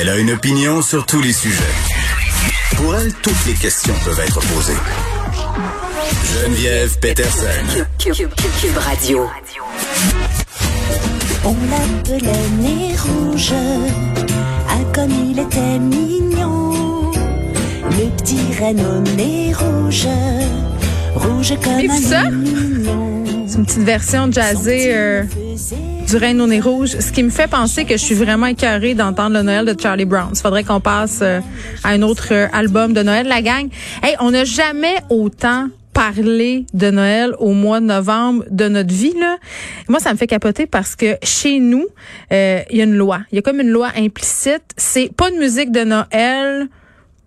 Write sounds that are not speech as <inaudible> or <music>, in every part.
Elle a une opinion sur tous les sujets. Pour elle, toutes les questions peuvent être posées. Geneviève Peterson. Cube, Radio. On l'appelait nez rouge, ah comme il était mignon. Le petit Renault nez rouge, rouge comme un ça? mignon. C'est une petite version jazzée euh, du Reine au nez rouge, ce qui me fait penser que je suis vraiment écœurée d'entendre le Noël de Charlie Brown. Il faudrait qu'on passe euh, à un autre euh, album de Noël, la gang. Hey, on n'a jamais autant parlé de Noël au mois de novembre de notre vie là. Moi ça me fait capoter parce que chez nous euh, il y a une loi, il y a comme une loi implicite, c'est pas de musique de Noël,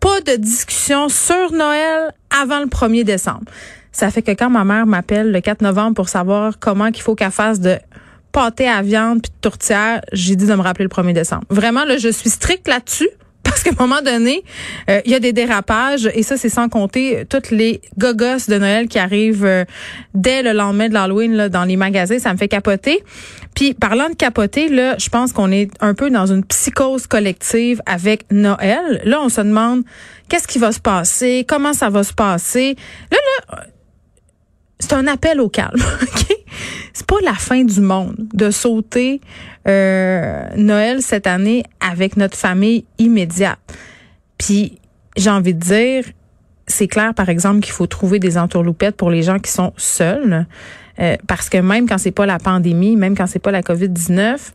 pas de discussion sur Noël avant le 1er décembre. Ça fait que quand ma mère m'appelle le 4 novembre pour savoir comment qu'il faut qu'elle fasse de pâté à viande puis de tourtière, j'ai dit de me rappeler le 1er décembre. Vraiment, là, je suis stricte là-dessus. <laughs> Parce qu'à un moment donné, euh, il y a des dérapages et ça, c'est sans compter toutes les gogos de Noël qui arrivent euh, dès le lendemain de l'Halloween dans les magasins. Ça me fait capoter. Puis parlant de capoter, là, je pense qu'on est un peu dans une psychose collective avec Noël. Là, on se demande qu'est-ce qui va se passer, comment ça va se passer? Là, là, c'est un appel au calme. <laughs> ok? C'est pas la fin du monde de sauter euh, Noël cette année avec notre famille immédiate. Puis j'ai envie de dire, c'est clair par exemple qu'il faut trouver des entourloupettes pour les gens qui sont seuls, euh, parce que même quand c'est pas la pandémie, même quand c'est pas la Covid 19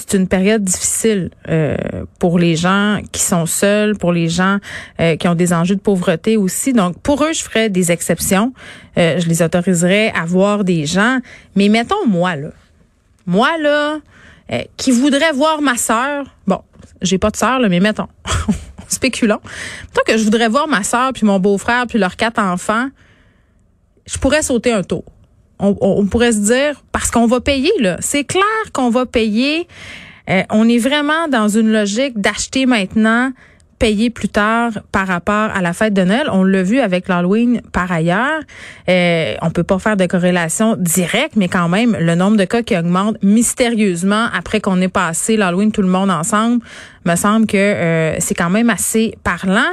c'est une période difficile euh, pour les gens qui sont seuls, pour les gens euh, qui ont des enjeux de pauvreté aussi. Donc, pour eux, je ferais des exceptions. Euh, je les autoriserais à voir des gens. Mais mettons moi, là. Moi, là, qui voudrais voir ma sœur. Bon, j'ai pas de sœur, là, mais mettons. <laughs> Spéculons. Mettons que je voudrais voir ma sœur, puis mon beau-frère, puis leurs quatre enfants. Je pourrais sauter un tour on, pourrait se dire, parce qu'on va payer, là. C'est clair qu'on va payer. Euh, on est vraiment dans une logique d'acheter maintenant, payer plus tard par rapport à la fête de Noël. On l'a vu avec l'Halloween par ailleurs. Euh, on peut pas faire de corrélation directe, mais quand même, le nombre de cas qui augmente mystérieusement après qu'on ait passé l'Halloween tout le monde ensemble, me semble que euh, c'est quand même assez parlant.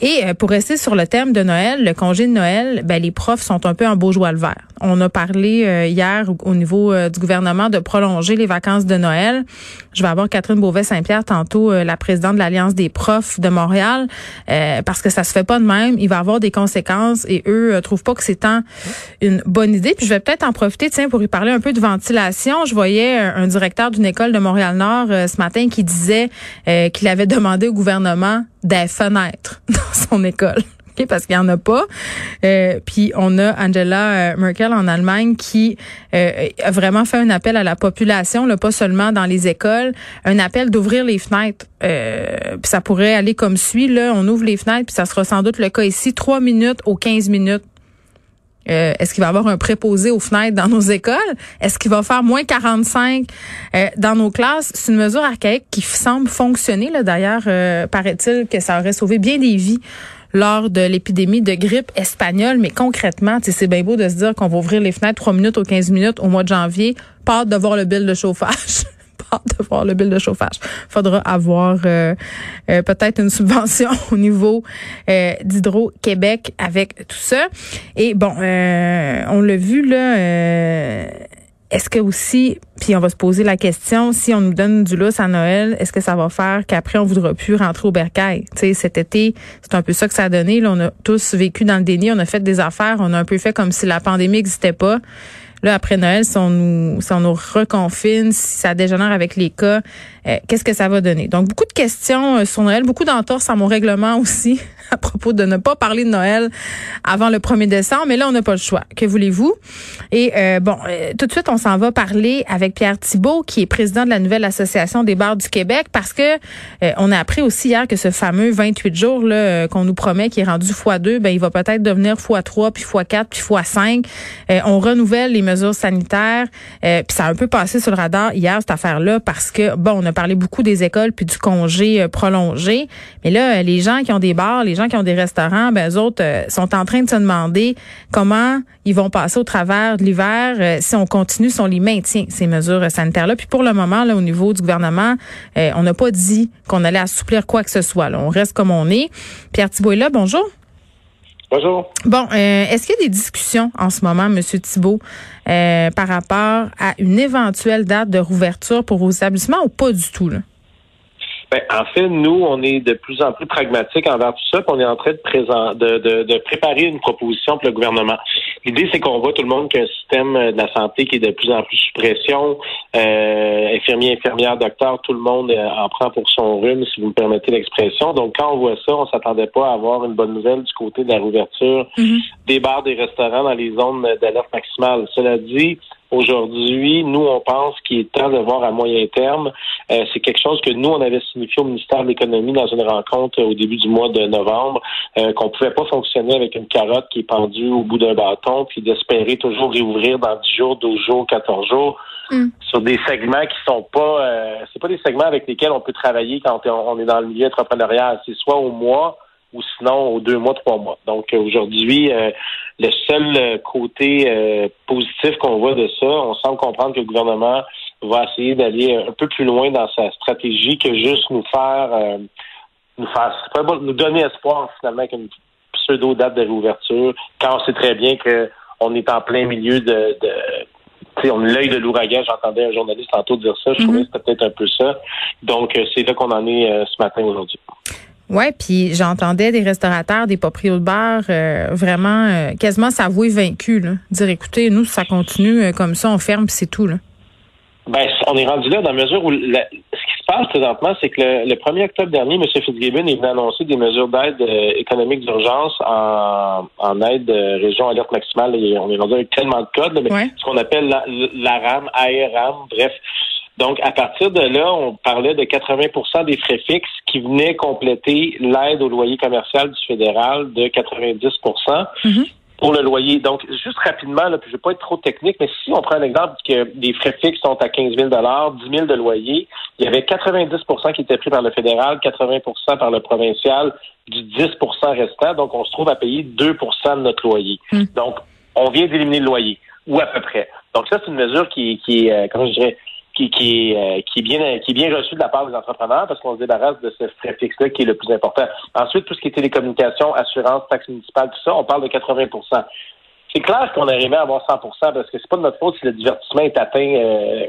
Et euh, pour rester sur le thème de Noël, le congé de Noël, ben, les profs sont un peu en beau joie le vert. On a parlé euh, hier au, au niveau euh, du gouvernement de prolonger les vacances de Noël. Je vais avoir Catherine Beauvais-Saint-Pierre tantôt, euh, la présidente de l'Alliance des profs de Montréal, euh, parce que ça se fait pas de même. Il va avoir des conséquences et eux trouvent pas que c'est tant une bonne idée. Puis je vais peut-être en profiter, tiens, pour y parler un peu de ventilation. Je voyais un directeur d'une école de Montréal-Nord ce matin qui disait qu'il avait demandé au gouvernement des fenêtres <laughs> dans son école. Okay, parce qu'il y en a pas. Euh, puis on a Angela Merkel en Allemagne qui euh, a vraiment fait un appel à la population, là, pas seulement dans les écoles, un appel d'ouvrir les fenêtres. Euh, puis ça pourrait aller comme suit. Là, on ouvre les fenêtres, puis ça sera sans doute le cas ici, trois minutes aux 15 minutes. Euh, Est-ce qu'il va y avoir un préposé aux fenêtres dans nos écoles? Est-ce qu'il va faire moins 45 euh, dans nos classes? C'est une mesure archaïque qui semble fonctionner. D'ailleurs, euh, paraît-il que ça aurait sauvé bien des vies lors de l'épidémie de grippe espagnole. Mais concrètement, c'est bien beau de se dire qu'on va ouvrir les fenêtres 3 minutes aux 15 minutes au mois de janvier. Pas de voir le bill de chauffage. <laughs> De voir le bill de chauffage. Faudra avoir euh, euh, peut-être une subvention <laughs> au niveau euh, d'Hydro-Québec avec tout ça. Et bon, euh, on l'a vu là. euh, est-ce que aussi, puis on va se poser la question, si on nous donne du lousse à Noël, est-ce que ça va faire qu'après on voudra plus rentrer au bercail? Tu sais, cet été, c'est un peu ça que ça a donné. Là, on a tous vécu dans le déni, on a fait des affaires, on a un peu fait comme si la pandémie n'existait pas. Là, après Noël, si on nous, si on nous reconfine, si ça dégénère avec les cas, euh, qu'est-ce que ça va donner? Donc, beaucoup de questions euh, sur Noël, beaucoup d'entorses à mon règlement aussi <laughs> <laughs> à propos de ne pas parler de Noël avant le 1er décembre. Mais là, on n'a pas le choix. Que voulez-vous? Et euh, bon, euh, tout de suite, on s'en va parler avec Pierre Thibault, qui est président de la nouvelle Association des bars du Québec, parce que euh, on a appris aussi hier que ce fameux 28 jours là euh, qu'on nous promet, qui est rendu x2, ben il va peut-être devenir x3, puis x4, puis x5. Euh, on renouvelle les mesures sanitaires. Euh, puis ça a un peu passé sur le radar hier cette affaire-là parce que bon, on a parlé beaucoup des écoles puis du congé prolongé, mais là les gens qui ont des bars, les gens qui ont des restaurants, ben eux autres euh, sont en train de se demander comment ils vont passer au travers de l'hiver si on continue, si on les maintient ces mesures sanitaires-là. Puis pour le moment là au niveau du gouvernement, on n'a pas dit qu'on allait assouplir quoi que ce soit. Là. On reste comme on est. Pierre Thibault est là, bonjour. Bonjour. Bon, euh, est-ce qu'il y a des discussions en ce moment, M. Thibault, euh, par rapport à une éventuelle date de rouverture pour vos établissements ou pas du tout? Là? Ben, en fait, nous, on est de plus en plus pragmatiques envers tout ça, puis on est en train de, présent, de, de, de préparer une proposition pour le gouvernement. L'idée, c'est qu'on voit tout le monde qu'un système de la santé qui est de plus en plus sous pression, euh, infirmiers, infirmières, docteurs, tout le monde euh, en prend pour son rhume, si vous me permettez l'expression. Donc, quand on voit ça, on s'attendait pas à avoir une bonne nouvelle du côté de la rouverture mm-hmm. des bars, des restaurants dans les zones d'alerte maximale. Cela dit, Aujourd'hui, nous, on pense qu'il est temps de voir à moyen terme. Euh, c'est quelque chose que nous, on avait signifié au ministère de l'Économie dans une rencontre au début du mois de novembre, euh, qu'on pouvait pas fonctionner avec une carotte qui est pendue au bout d'un bâton, puis d'espérer toujours réouvrir dans 10 jours, 12 jours, 14 jours. Mm. sur des segments qui sont pas euh, c'est pas des segments avec lesquels on peut travailler quand on est dans le milieu entrepreneurial. C'est soit au mois ou sinon aux deux mois, trois mois. Donc aujourd'hui, le seul euh, côté euh, positif qu'on voit de ça, on semble comprendre que le gouvernement va essayer d'aller un peu plus loin dans sa stratégie que juste nous faire euh, nous faire nous donner espoir finalement qu'une pseudo date de réouverture quand on sait très bien que on est en plein milieu de, de on l'œil de l'ouragan, j'entendais un journaliste tantôt dire ça, je trouvais mm-hmm. que c'était peut-être un peu ça. Donc, c'est là qu'on en est ce matin aujourd'hui. Oui, puis j'entendais des restaurateurs, des propriétaires de bars euh, vraiment euh, quasiment s'avouer vaincus, là. dire écoutez, nous, ça continue euh, comme ça, on ferme, c'est tout. Là. Ben, on est rendu là dans la mesure où ce qui se passe présentement, c'est que le, 1er octobre dernier, M. Fitzgibbon est venu annoncer des mesures d'aide économique d'urgence en, en aide région alerte maximale. Et on est rendu avec tellement de codes, mais ce qu'on appelle la, la RAM, ARAM, bref, donc, à partir de là, on parlait de 80% des frais fixes qui venaient compléter l'aide au loyer commercial du fédéral de 90 mm-hmm. pour le loyer. Donc, juste rapidement, là, puis je vais pas être trop technique, mais si on prend un exemple que les frais fixes sont à 15 000 10 000 de loyer, il y avait 90% qui étaient pris par le fédéral, 80% par le provincial, du 10% restant. Donc, on se trouve à payer 2% de notre loyer. Mm. Donc, on vient d'éliminer le loyer, ou à peu près. Donc, ça, c'est une mesure qui, qui est, euh, comment je dirais, qui, qui, euh, qui, est bien, qui est bien reçu de la part des entrepreneurs parce qu'on se débarrasse de ce frais fixe-là qui est le plus important. Ensuite, tout ce qui est télécommunications, assurance, taxes municipales, tout ça, on parle de 80% C'est clair qu'on arrivé à avoir 100% parce que c'est pas de notre faute si le divertissement est atteint euh,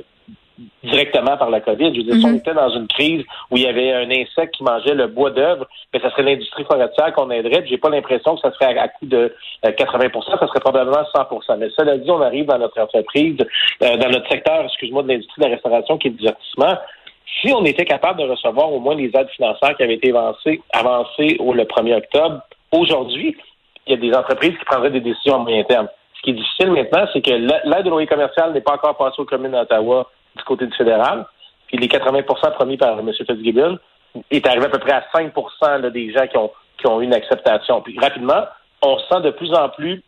directement par la COVID. Je veux dire, si on mhm. était dans une crise où il y avait un insecte qui mangeait le bois d'œuvre, ben, ça serait l'industrie forestière qu'on aiderait. J'ai pas l'impression que ça serait à, coût de 80% euh, ça serait probablement 100% Mais cela dit, on arrive dans notre entreprise, euh, dans notre secteur, excuse-moi, de l'industrie de la restauration qui est le divertissement. Si on était capable de recevoir au moins les aides financières qui avaient été avancées, avancées au le 1er octobre, aujourd'hui, il y a des entreprises qui prendraient des décisions à moyen terme. Ce qui est difficile maintenant, c'est que l'aide au loyer commercial n'est pas encore passée aux communes d'Ottawa du côté du fédéral. Puis les 80% promis par M. Fitzgibbon est arrivé à peu près à 5% des gens qui ont, qui ont eu une acceptation. Puis rapidement, on sent de plus en plus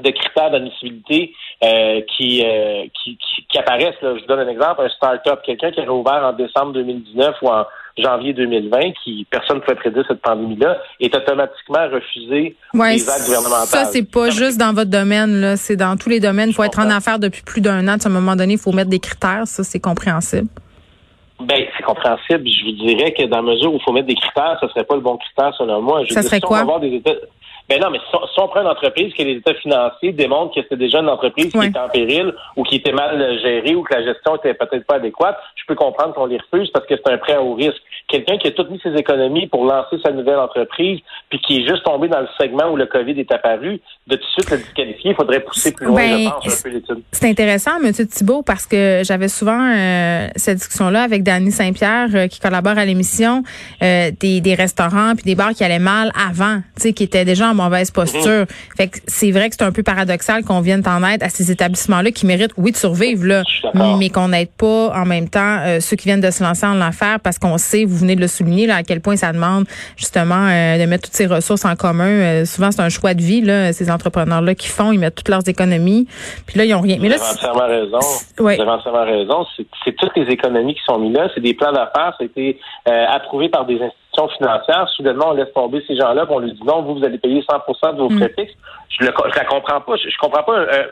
de critères d'admissibilité euh, qui, euh, qui, qui, apparaissent. Je vous donne un exemple, un start-up, quelqu'un qui a ouvert en décembre 2019 ou en janvier 2020, qui personne ne pouvait prédire cette pandémie-là, est automatiquement refusé ouais, les aides gouvernementales. Ça, c'est pas juste dans votre domaine, là, c'est dans tous les domaines. Il faut être en affaires depuis plus d'un an. À un moment donné, il faut mettre des critères. Ça, c'est compréhensible. Ben, c'est compréhensible. Je vous dirais que dans la mesure où il faut mettre des critères, ce serait pas le bon critère selon moi. Je ça serait quoi? des ben non, mais si on, prend une entreprise que les états financiers démontrent que c'était déjà une entreprise qui était en péril ou qui était mal gérée ou que la gestion était peut-être pas adéquate, je peux comprendre qu'on les refuse parce que c'est un prêt à haut risque. Quelqu'un qui a toutes mis ses économies pour lancer sa nouvelle entreprise, puis qui est juste tombé dans le segment où le COVID est apparu, de tout de suite le disqualifier, il faudrait pousser plus loin, ben, je pense, un peu l'étude. C'est intéressant, M. Thibault, parce que j'avais souvent euh, cette discussion-là avec Danny Saint-Pierre, euh, qui collabore à l'émission, euh, des, des restaurants puis des bars qui allaient mal avant, tu sais, qui étaient déjà en mauvaise posture. Fait que c'est vrai que c'est un peu paradoxal qu'on vienne en aide à ces établissements-là qui méritent, oui, de survivre, là, mais qu'on n'aide pas en même temps euh, ceux qui viennent de se lancer en l'affaire parce qu'on sait, vous venez de le souligner, là, à quel point ça demande justement euh, de mettre toutes ces ressources en commun. Euh, souvent, c'est un choix de vie, là, ces entrepreneurs-là qui font, ils mettent toutes leurs économies. Puis là, ils ont rien. Mais là, vous avez entièrement raison. Vous avez entièrement raison. C'est toutes les économies qui sont mises là. C'est des plans d'affaires. Ça a été approuvé par des institutions financière, soudainement, on laisse tomber ces gens-là, on lui dit non, vous, vous allez payer 100 de vos mm. frais fixes. Je ne la comprends pas. Je, comprends pas. Euh,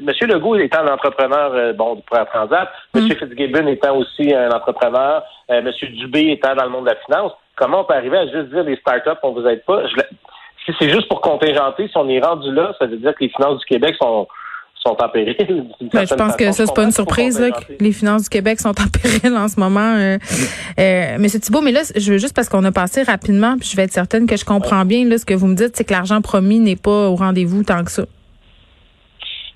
Monsieur Legault étant un entrepreneur, euh, bon, pour la Transat, mm. Monsieur Fitzgibbon étant aussi un entrepreneur, euh, Monsieur Dubé étant dans le monde de la finance, comment on peut arriver à juste dire les startups, on vous aide pas? si c'est juste pour contingenter, si on est rendu là, ça veut dire que les finances du Québec sont sont en péril. Ben, je pense que ça, c'est pas une surprise là, que les finances du Québec sont en <laughs> péril en ce moment. Euh, euh, Monsieur Thibault, mais là, je veux juste parce qu'on a passé rapidement, puis je vais être certaine que je comprends bien là, ce que vous me dites, c'est que l'argent promis n'est pas au rendez-vous tant que ça.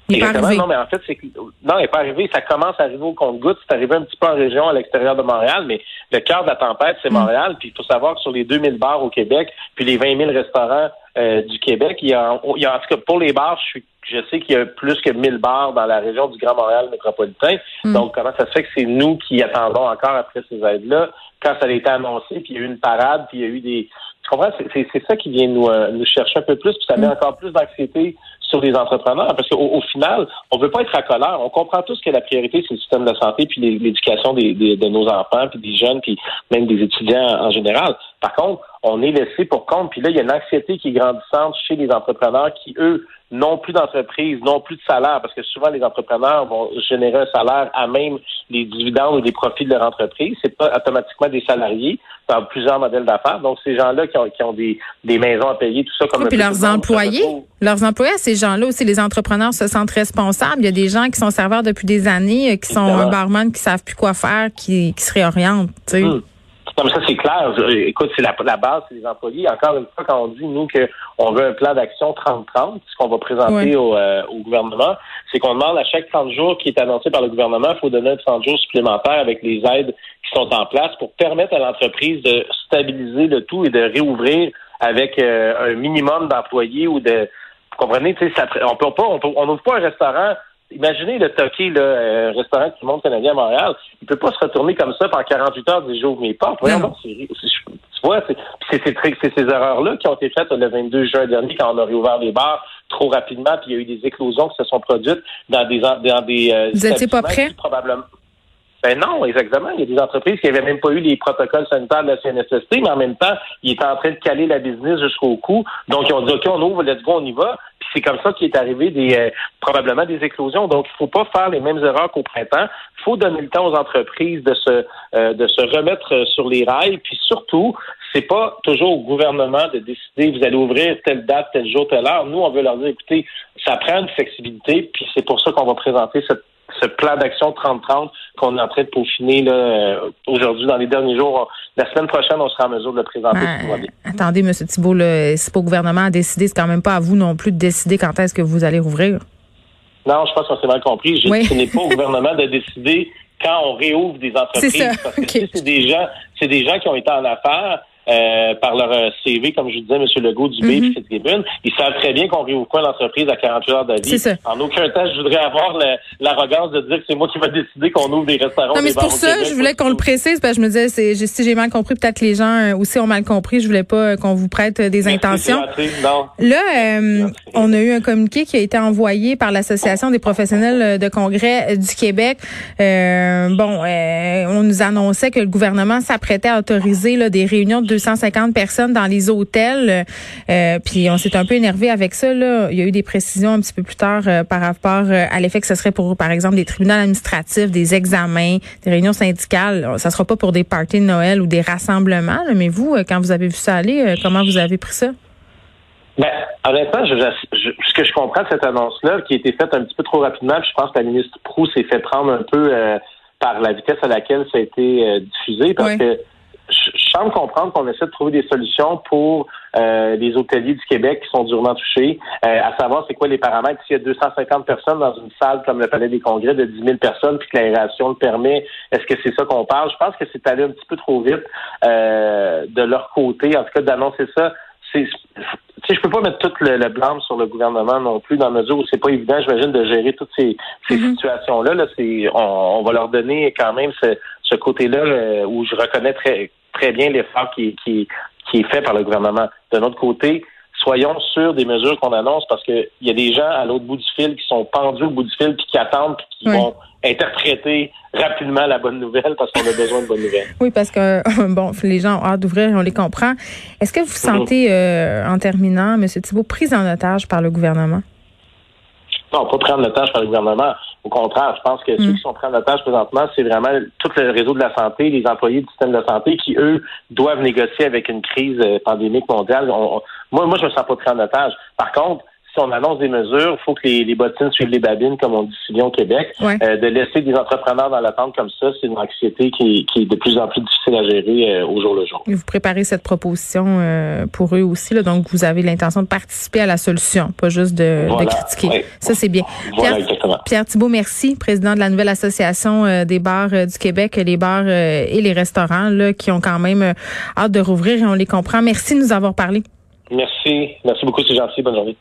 Il pas. Non, mais en fait, c'est non, il n'est pas arrivé. Ça commence à arriver au compte-goutte. C'est arrivé un petit peu en région à l'extérieur de Montréal, mais le cœur de la tempête, c'est mm. Montréal. Puis il faut savoir que sur les 2000 bars au Québec, puis les 20 000 restaurants euh, du Québec, il y, a, il y a en tout cas pour les bars, je suis je sais qu'il y a plus que 1000 bars dans la région du Grand Montréal métropolitain. Hmm. Donc, comment ça se fait que c'est nous qui attendons encore après ces aides-là? Quand ça a été annoncé, puis il y a eu une parade, puis il y a eu des... Tu comprends? C'est ça qui vient nous, euh, nous chercher un peu plus, puis ça met hmm. encore plus d'anxiété sur les entrepreneurs. Parce qu'au au final, on veut pas être à colère. On comprend tous que la priorité, c'est le système de santé, puis l'éducation des, de nos enfants, puis des jeunes, puis même des étudiants en général. Par contre, on est laissé pour compte. Puis là, il y a une anxiété qui est grandissante chez les entrepreneurs qui, eux, n'ont plus d'entreprise, n'ont plus de salaire, parce que souvent les entrepreneurs vont générer un salaire à même les dividendes ou les profits de leur entreprise. C'est pas automatiquement des salariés dans plusieurs modèles d'affaires. Donc ces gens-là qui ont, qui ont des, des, maisons à payer, tout ça comme. Oui, puis leurs employés, leurs employés, ces gens-là aussi, les entrepreneurs se sentent responsables. Il y a des gens qui sont serveurs depuis des années, euh, qui sont un barman, qui savent plus quoi faire, qui, qui se réorientent. Tu sais. Hum. Non, mais ça, c'est clair. Écoute, c'est la, la, base, c'est les employés. Encore une fois, quand on dit, nous, qu'on veut un plan d'action 30-30, ce qu'on va présenter au, euh, au, gouvernement, c'est qu'on demande à chaque 30 jours qui est annoncé par le gouvernement, il faut donner un 30 jours supplémentaire avec les aides qui sont en place pour permettre à l'entreprise de stabiliser le tout et de réouvrir avec euh, un minimum d'employés ou de... Vous comprenez, tu sais, on peut pas, on n'ouvre pas un restaurant Imaginez le toqué, le euh, restaurant qui monte canadien à Montréal. Il peut pas se retourner comme ça pendant 48 heures des jours mes portes. Voyons tu vois, c'est ces erreurs-là qui ont été faites le 22 juin dernier quand on a réouvert les bars trop rapidement, puis il y a eu des éclosions qui se sont produites dans des dans des euh, Vous étiez pas prêt? Probablement. Ben non, exactement. Il y a des entreprises qui n'avaient même pas eu les protocoles sanitaires de la CNSST, mais en même temps, ils étaient en train de caler la business jusqu'au cou. Donc, ils ont dit, OK, on ouvre, let's go, on y va. Puis c'est comme ça qu'il est arrivé des euh, probablement des éclosions. Donc, il faut pas faire les mêmes erreurs qu'au printemps. Il faut donner le temps aux entreprises de se euh, de se remettre euh, sur les rails. Puis surtout, c'est pas toujours au gouvernement de décider vous allez ouvrir telle date, tel jour, telle heure. Nous, on veut leur dire, écoutez, ça prend une flexibilité, puis c'est pour ça qu'on va présenter cette ce plan d'action 30-30 qu'on est en train de peaufiner là, euh, aujourd'hui, dans les derniers jours. La semaine prochaine, on sera en mesure de le présenter. Ben, attendez, M. Thibault, c'est pas au gouvernement à décider, c'est quand même pas à vous non plus de décider quand est-ce que vous allez rouvrir. Non, je pense qu'on s'est mal compris. ce n'est pas au gouvernement de décider quand on réouvre des entreprises. Parce que c'est des gens, c'est des gens qui ont été en affaires euh, par leur euh, CV, comme je vous disais, M. Legault, du mm -hmm. Fitzgibbon, ils savent très bien qu'on réouvre pas l'entreprise à 48 heures d'avis. En aucun temps, je voudrais avoir l'arrogance de dire que c'est moi qui vais décider qu'on ouvre des restaurants. Non, mais c'est pour ça, je voulais qu'on le précise, parce que je me disais, si j'ai mal compris, peut-être que les gens euh, aussi ont mal compris. Je voulais pas qu'on vous prête des intentions. Là, on a eu un communiqué qui a été envoyé par l'Association des professionnels de congrès du Québec. bon, on nous annonçait que le gouvernement s'apprêtait à autoriser là, des réunions de 250 personnes dans les hôtels. Euh, puis on s'est un peu énervé avec ça. Là. Il y a eu des précisions un petit peu plus tard euh, par rapport euh, à l'effet que ce serait pour, par exemple, des tribunaux administratifs, des examens, des réunions syndicales. Ça sera pas pour des parties de Noël ou des rassemblements. mais vous, quand vous avez vu ça aller, comment vous avez pris ça? Ben, honnêtement, je, ce que je comprends de cette annonce-là, qui a été faite un petit peu trop rapidement, je pense que la ministre Proux s'est fait prendre un peu par la vitesse à laquelle ça a été diffusé, parce que je, semble comprendre qu'on essaie de trouver des solutions pour euh, les hôteliers du Québec qui sont durement touchés, euh, à savoir c'est quoi les paramètres. S'il y a 250 personnes dans une salle comme le Palais des Congrès de 10 000 personnes, puis que l'aération le permet, est-ce que c'est ça qu'on parle? Je pense que c'est allé un petit peu trop vite euh, de leur côté, en tout cas d'annoncer ça. C'est tu sais, je peux pas mettre tout le, le blâme sur le gouvernement non plus, dans la mesure où c'est pas évident, j'imagine, de gérer toutes ces, ces Mhm. situations-là. Là, c'est, on, on va leur donner quand même ce, ce côté-là euh, où je reconnais très, très bien l'effort qui, qui, qui est fait par le gouvernement. D'un autre côté, soyons sûrs des mesures qu'on annonce parce que il y a des gens à l'autre bout du fil qui sont pendus au bout du fil puis qui attendent puis qui Oui. vont interpréter rapidement la bonne nouvelle parce qu'on a besoin de bonnes nouvelles. Oui, parce que bon, les gens ont hâte d'ouvrir, on les comprend. Est-ce que vous Mhm. sentez, euh, en terminant, M. Thibault, prise en otage par le gouvernement? Non, pas prendre l'otage par le gouvernement. Au contraire, je pense que ceux Mm. qui sont pris en otage présentement, c'est vraiment tout le réseau de la santé, les employés du système de santé qui, eux, doivent négocier avec une crise euh, pandémique mondiale. On- on- moi, moi, je me sens pas pris en otage. Par contre, si on annonce des mesures, il faut que les, les bottines suivent les babines, comme on dit si bien au Québec. Ouais. Euh, de laisser des entrepreneurs dans l'attente comme ça, c'est une anxiété qui, qui est de plus en plus difficile à gérer euh, au jour le jour. Et vous préparez cette proposition euh, pour eux aussi, là, donc vous avez l'intention de participer à la solution, pas juste de, critiquer. Ça, c'est bien. Voilà, Pierre. Pierre Thibault, merci, président de la nouvelle association des bars du Québec, les bars et les restaurants, là, qui ont quand même hâte de rouvrir et on les comprend. Merci de nous avoir parlé. Merci. Merci beaucoup, c'est gentil. Bonne journée.